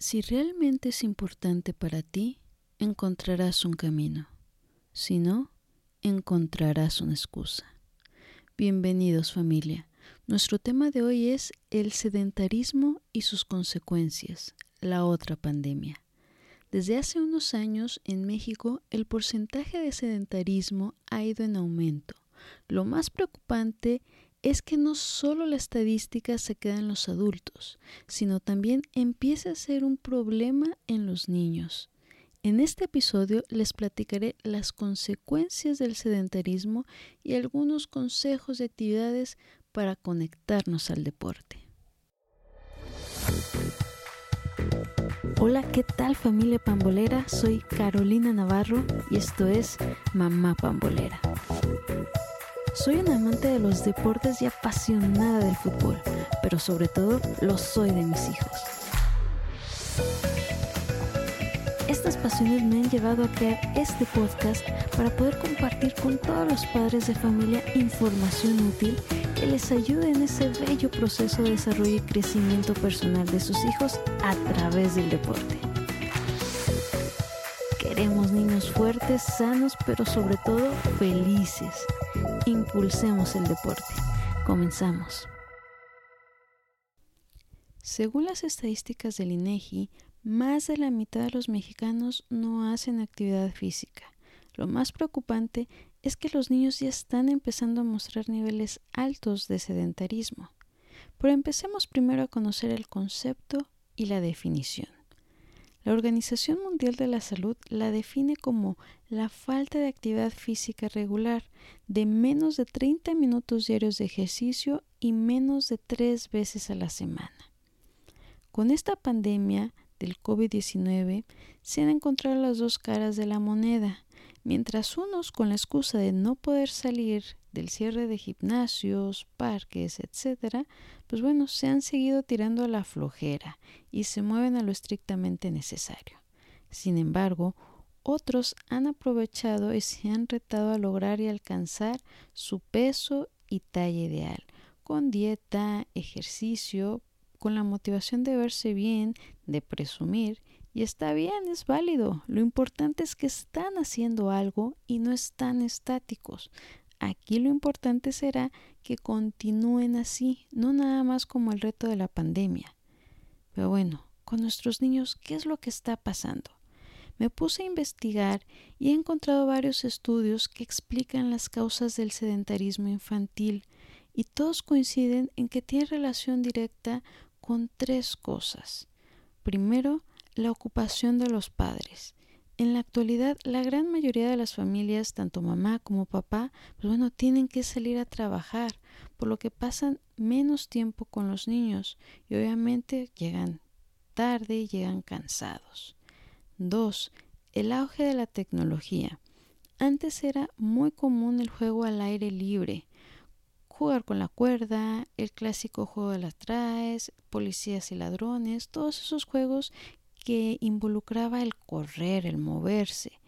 Si realmente es importante para ti, encontrarás un camino. Si no, encontrarás una excusa. Bienvenidos familia. Nuestro tema de hoy es el sedentarismo y sus consecuencias, la otra pandemia. Desde hace unos años en México el porcentaje de sedentarismo ha ido en aumento. Lo más preocupante es que no solo la estadística se queda en los adultos, sino también empieza a ser un problema en los niños. En este episodio les platicaré las consecuencias del sedentarismo y algunos consejos de actividades para conectarnos al deporte. Hola, ¿qué tal familia pambolera? Soy Carolina Navarro y esto es Mamá Pambolera. Soy una amante de los deportes y apasionada del fútbol, pero sobre todo lo soy de mis hijos. Estas pasiones me han llevado a crear este podcast para poder compartir con todos los padres de familia información útil que les ayude en ese bello proceso de desarrollo y crecimiento personal de sus hijos a través del deporte. Queremos niños fuertes, sanos, pero sobre todo felices. Impulsemos el deporte. Comenzamos. Según las estadísticas del INEGI, más de la mitad de los mexicanos no hacen actividad física. Lo más preocupante es que los niños ya están empezando a mostrar niveles altos de sedentarismo. Pero empecemos primero a conocer el concepto y la definición. La Organización Mundial de la Salud la define como la falta de actividad física regular de menos de 30 minutos diarios de ejercicio y menos de tres veces a la semana. Con esta pandemia del COVID-19 se han encontrado las dos caras de la moneda. Mientras unos, con la excusa de no poder salir del cierre de gimnasios, parques, etc., pues bueno, se han seguido tirando a la flojera y se mueven a lo estrictamente necesario. Sin embargo, otros han aprovechado y se han retado a lograr y alcanzar su peso y talla ideal, con dieta, ejercicio, con la motivación de verse bien, de presumir, y está bien, es válido. Lo importante es que están haciendo algo y no están estáticos. Aquí lo importante será que continúen así, no nada más como el reto de la pandemia. Pero bueno, con nuestros niños, ¿qué es lo que está pasando? Me puse a investigar y he encontrado varios estudios que explican las causas del sedentarismo infantil y todos coinciden en que tiene relación directa con tres cosas. Primero, la ocupación de los padres. En la actualidad, la gran mayoría de las familias, tanto mamá como papá, pues bueno, tienen que salir a trabajar, por lo que pasan menos tiempo con los niños y obviamente llegan tarde y llegan cansados. 2. El auge de la tecnología. Antes era muy común el juego al aire libre, jugar con la cuerda, el clásico juego de las traes, policías y ladrones, todos esos juegos que involucraba el correr, el moverse.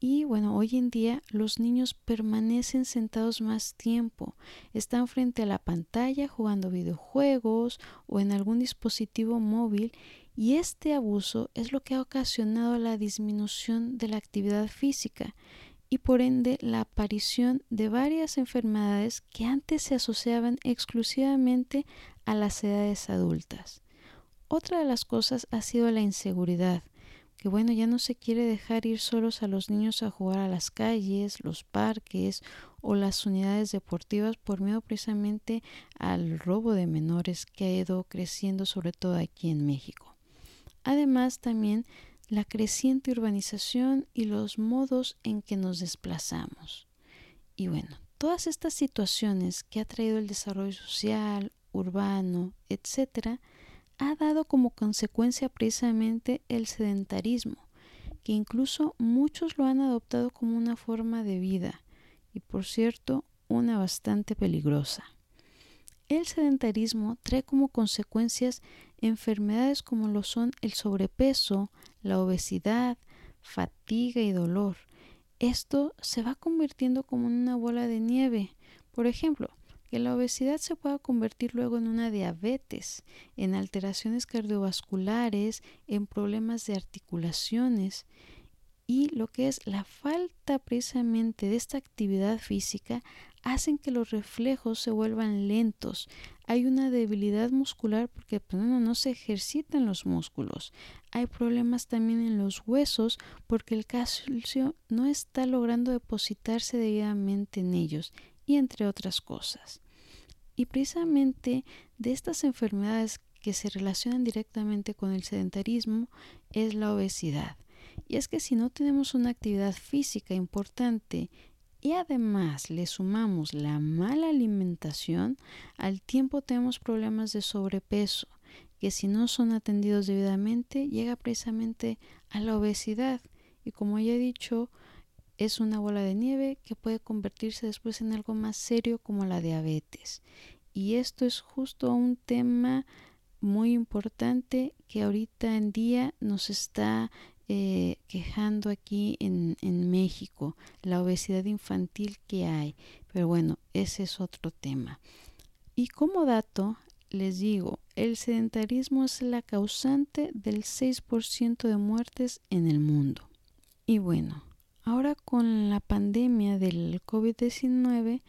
Y bueno, hoy en día los niños permanecen sentados más tiempo, están frente a la pantalla jugando videojuegos o en algún dispositivo móvil y este abuso es lo que ha ocasionado la disminución de la actividad física y por ende la aparición de varias enfermedades que antes se asociaban exclusivamente a las edades adultas. Otra de las cosas ha sido la inseguridad, que bueno, ya no se quiere dejar ir solos a los niños a jugar a las calles, los parques o las unidades deportivas por miedo precisamente al robo de menores que ha ido creciendo sobre todo aquí en México. Además también la creciente urbanización y los modos en que nos desplazamos. Y bueno, todas estas situaciones que ha traído el desarrollo social, urbano, etcétera, ha dado como consecuencia precisamente el sedentarismo, que incluso muchos lo han adoptado como una forma de vida y por cierto una bastante peligrosa. El sedentarismo trae como consecuencias enfermedades como lo son el sobrepeso, la obesidad, fatiga y dolor. Esto se va convirtiendo como en una bola de nieve. Por ejemplo, que la obesidad se pueda convertir luego en una diabetes, en alteraciones cardiovasculares, en problemas de articulaciones y lo que es la falta precisamente de esta actividad física hacen que los reflejos se vuelvan lentos. Hay una debilidad muscular porque pues, no se ejercitan los músculos. Hay problemas también en los huesos porque el calcio no está logrando depositarse debidamente en ellos y entre otras cosas. Y precisamente de estas enfermedades que se relacionan directamente con el sedentarismo es la obesidad. Y es que si no tenemos una actividad física importante y además le sumamos la mala alimentación, al tiempo tenemos problemas de sobrepeso, que si no son atendidos debidamente llega precisamente a la obesidad. Y como ya he dicho, es una bola de nieve que puede convertirse después en algo más serio como la diabetes. Y esto es justo un tema muy importante que ahorita en día nos está eh, quejando aquí en, en México, la obesidad infantil que hay. Pero bueno, ese es otro tema. Y como dato, les digo, el sedentarismo es la causante del 6% de muertes en el mundo. Y bueno, Ahora con la pandemia del COVID-19,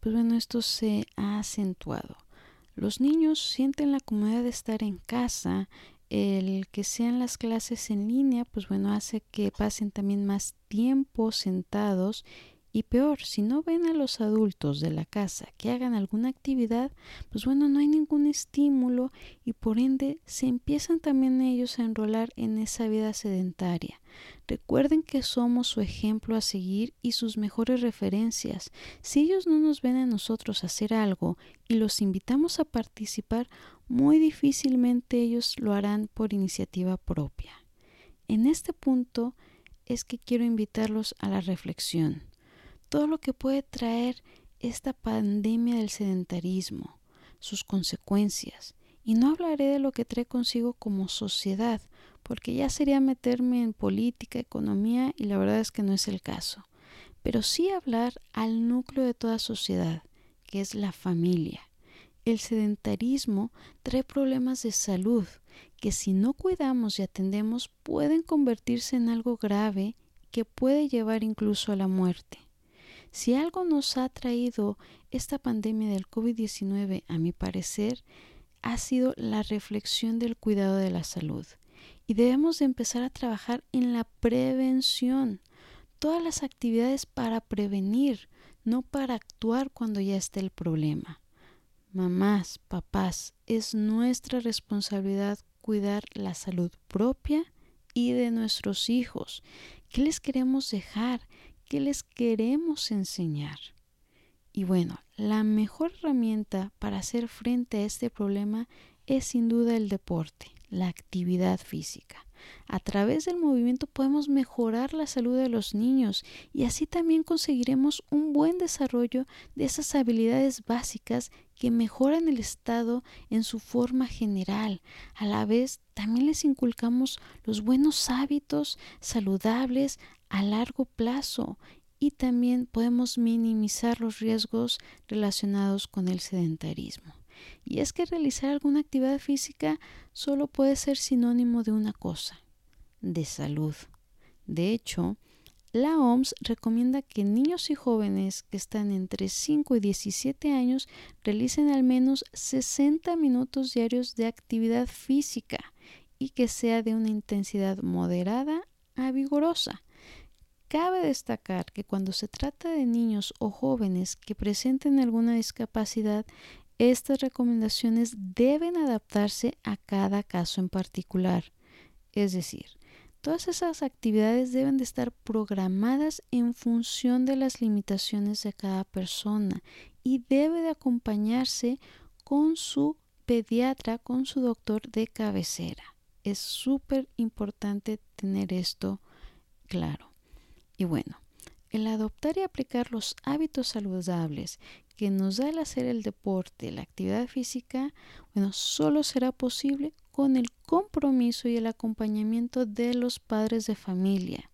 pues bueno, esto se ha acentuado. Los niños sienten la comodidad de estar en casa, el que sean las clases en línea, pues bueno, hace que pasen también más tiempo sentados y peor, si no ven a los adultos de la casa que hagan alguna actividad, pues bueno, no hay ningún estímulo y por ende se empiezan también ellos a enrolar en esa vida sedentaria. Recuerden que somos su ejemplo a seguir y sus mejores referencias. Si ellos no nos ven a nosotros hacer algo y los invitamos a participar, muy difícilmente ellos lo harán por iniciativa propia. En este punto es que quiero invitarlos a la reflexión todo lo que puede traer esta pandemia del sedentarismo, sus consecuencias. Y no hablaré de lo que trae consigo como sociedad, porque ya sería meterme en política, economía, y la verdad es que no es el caso. Pero sí hablar al núcleo de toda sociedad, que es la familia. El sedentarismo trae problemas de salud que si no cuidamos y atendemos pueden convertirse en algo grave que puede llevar incluso a la muerte. Si algo nos ha traído esta pandemia del COVID-19, a mi parecer, ha sido la reflexión del cuidado de la salud. Y debemos de empezar a trabajar en la prevención. Todas las actividades para prevenir, no para actuar cuando ya esté el problema. Mamás, papás, es nuestra responsabilidad cuidar la salud propia y de nuestros hijos. ¿Qué les queremos dejar? ¿Qué les queremos enseñar? Y bueno, la mejor herramienta para hacer frente a este problema es sin duda el deporte, la actividad física. A través del movimiento podemos mejorar la salud de los niños y así también conseguiremos un buen desarrollo de esas habilidades básicas que mejoran el estado en su forma general. A la vez, también les inculcamos los buenos hábitos saludables a largo plazo y también podemos minimizar los riesgos relacionados con el sedentarismo. Y es que realizar alguna actividad física solo puede ser sinónimo de una cosa, de salud. De hecho, la OMS recomienda que niños y jóvenes que están entre 5 y 17 años realicen al menos 60 minutos diarios de actividad física y que sea de una intensidad moderada a vigorosa. Cabe destacar que cuando se trata de niños o jóvenes que presenten alguna discapacidad, estas recomendaciones deben adaptarse a cada caso en particular. Es decir, todas esas actividades deben de estar programadas en función de las limitaciones de cada persona y debe de acompañarse con su pediatra, con su doctor de cabecera. Es súper importante tener esto claro. Y bueno, el adoptar y aplicar los hábitos saludables que nos da el hacer el deporte, la actividad física, bueno, solo será posible con el compromiso y el acompañamiento de los padres de familia.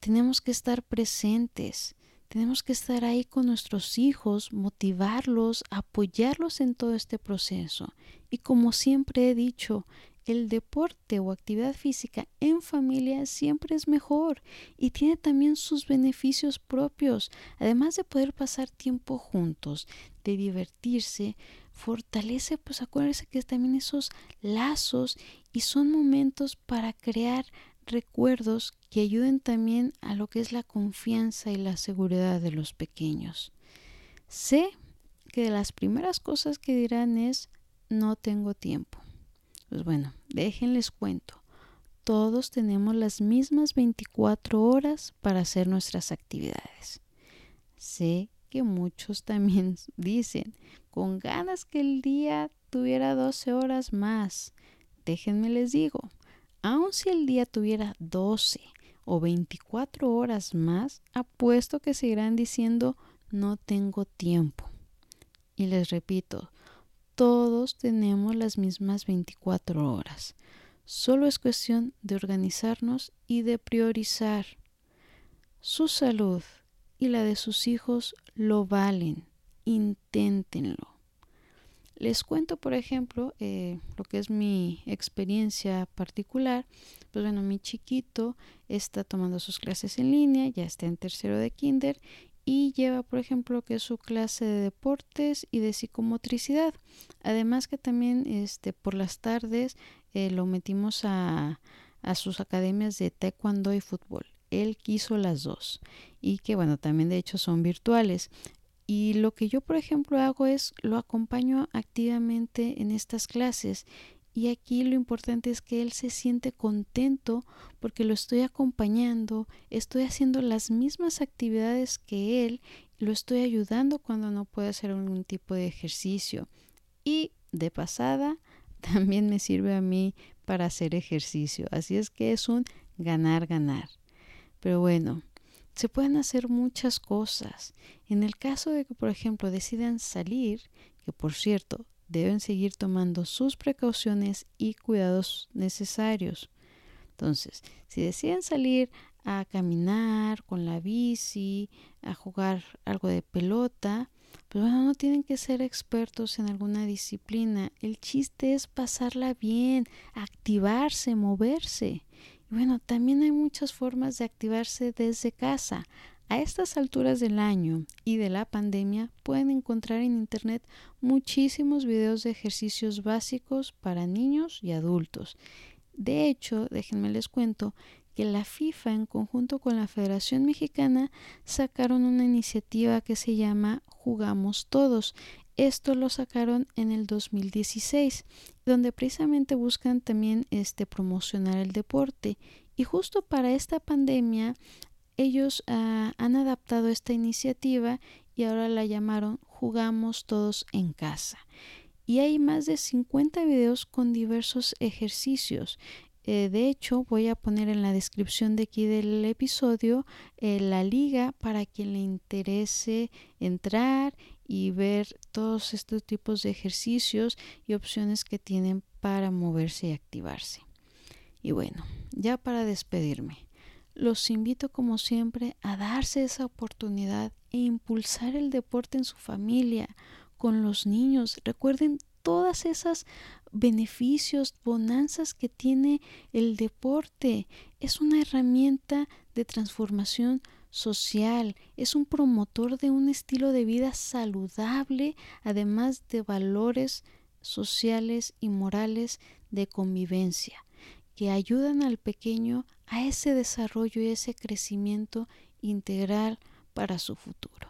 Tenemos que estar presentes, tenemos que estar ahí con nuestros hijos, motivarlos, apoyarlos en todo este proceso. Y como siempre he dicho, el deporte o actividad física en familia siempre es mejor y tiene también sus beneficios propios, además de poder pasar tiempo juntos, de divertirse, fortalece, pues acuérdense que también esos lazos y son momentos para crear recuerdos que ayuden también a lo que es la confianza y la seguridad de los pequeños. Sé que de las primeras cosas que dirán es no tengo tiempo. Pues bueno, déjenles cuento. Todos tenemos las mismas 24 horas para hacer nuestras actividades. Sé que muchos también dicen, con ganas que el día tuviera 12 horas más. Déjenme les digo, aun si el día tuviera 12 o 24 horas más, apuesto que seguirán diciendo no tengo tiempo. Y les repito, todos tenemos las mismas 24 horas. Solo es cuestión de organizarnos y de priorizar. Su salud y la de sus hijos lo valen. Inténtenlo. Les cuento, por ejemplo, eh, lo que es mi experiencia particular. Pues bueno, mi chiquito está tomando sus clases en línea, ya está en tercero de kinder y lleva, por ejemplo, que es su clase de deportes y de psicomotricidad. Además que también este, por las tardes eh, lo metimos a, a sus academias de taekwondo y fútbol. Él quiso las dos y que bueno, también de hecho son virtuales. Y lo que yo, por ejemplo, hago es lo acompaño activamente en estas clases y aquí lo importante es que él se siente contento porque lo estoy acompañando, estoy haciendo las mismas actividades que él, lo estoy ayudando cuando no puede hacer algún tipo de ejercicio. Y de pasada, también me sirve a mí para hacer ejercicio. Así es que es un ganar, ganar. Pero bueno, se pueden hacer muchas cosas. En el caso de que, por ejemplo, decidan salir, que por cierto, deben seguir tomando sus precauciones y cuidados necesarios. Entonces, si deciden salir a caminar con la bici, a jugar algo de pelota, pues bueno, no tienen que ser expertos en alguna disciplina. El chiste es pasarla bien, activarse, moverse. Y bueno, también hay muchas formas de activarse desde casa. A estas alturas del año y de la pandemia pueden encontrar en Internet muchísimos videos de ejercicios básicos para niños y adultos. De hecho, déjenme les cuento que la FIFA en conjunto con la Federación Mexicana sacaron una iniciativa que se llama Jugamos Todos. Esto lo sacaron en el 2016, donde precisamente buscan también este promocionar el deporte. Y justo para esta pandemia ellos ah, han adaptado esta iniciativa y ahora la llamaron Jugamos todos en casa. Y hay más de 50 videos con diversos ejercicios. Eh, de hecho, voy a poner en la descripción de aquí del episodio eh, la liga para quien le interese entrar y ver todos estos tipos de ejercicios y opciones que tienen para moverse y activarse. Y bueno, ya para despedirme los invito como siempre a darse esa oportunidad e impulsar el deporte en su familia, con los niños. Recuerden todas esas beneficios, bonanzas que tiene el deporte. Es una herramienta de transformación social, es un promotor de un estilo de vida saludable, además de valores sociales y morales de convivencia que ayudan al pequeño a ese desarrollo y ese crecimiento integral para su futuro.